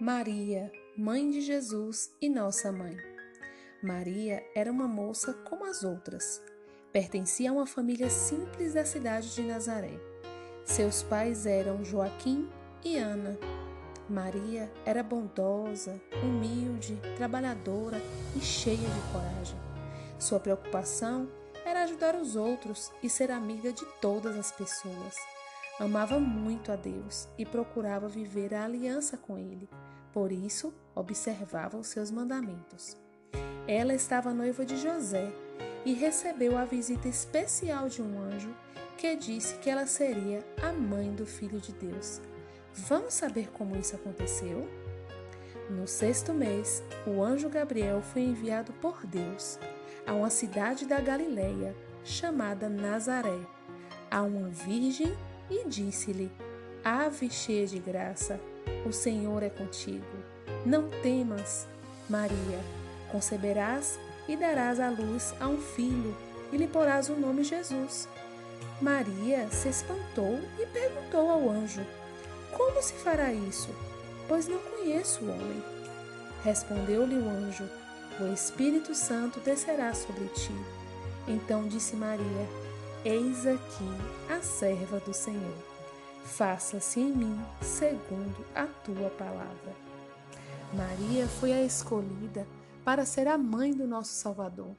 Maria, mãe de Jesus e nossa mãe. Maria era uma moça como as outras. Pertencia a uma família simples da cidade de Nazaré. Seus pais eram Joaquim e Ana. Maria era bondosa, humilde, trabalhadora e cheia de coragem. Sua preocupação era ajudar os outros e ser amiga de todas as pessoas. Amava muito a Deus e procurava viver a aliança com Ele, por isso observava os seus mandamentos. Ela estava noiva de José e recebeu a visita especial de um anjo que disse que ela seria a mãe do Filho de Deus. Vamos saber como isso aconteceu? No sexto mês, o anjo Gabriel foi enviado por Deus a uma cidade da Galileia chamada Nazaré, a uma virgem e disse-lhe: Ave cheia de graça, o Senhor é contigo. Não temas, Maria, conceberás e darás à luz a um filho, e lhe porás o nome Jesus. Maria se espantou e perguntou ao anjo: Como se fará isso? Pois não conheço o homem. Respondeu-lhe o anjo: O Espírito Santo descerá sobre ti. Então disse Maria: Eis aqui a serva do Senhor. Faça-se em mim segundo a tua palavra. Maria foi a escolhida para ser a mãe do nosso Salvador.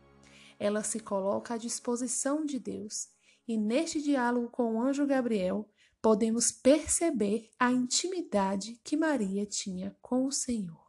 Ela se coloca à disposição de Deus e neste diálogo com o anjo Gabriel podemos perceber a intimidade que Maria tinha com o Senhor.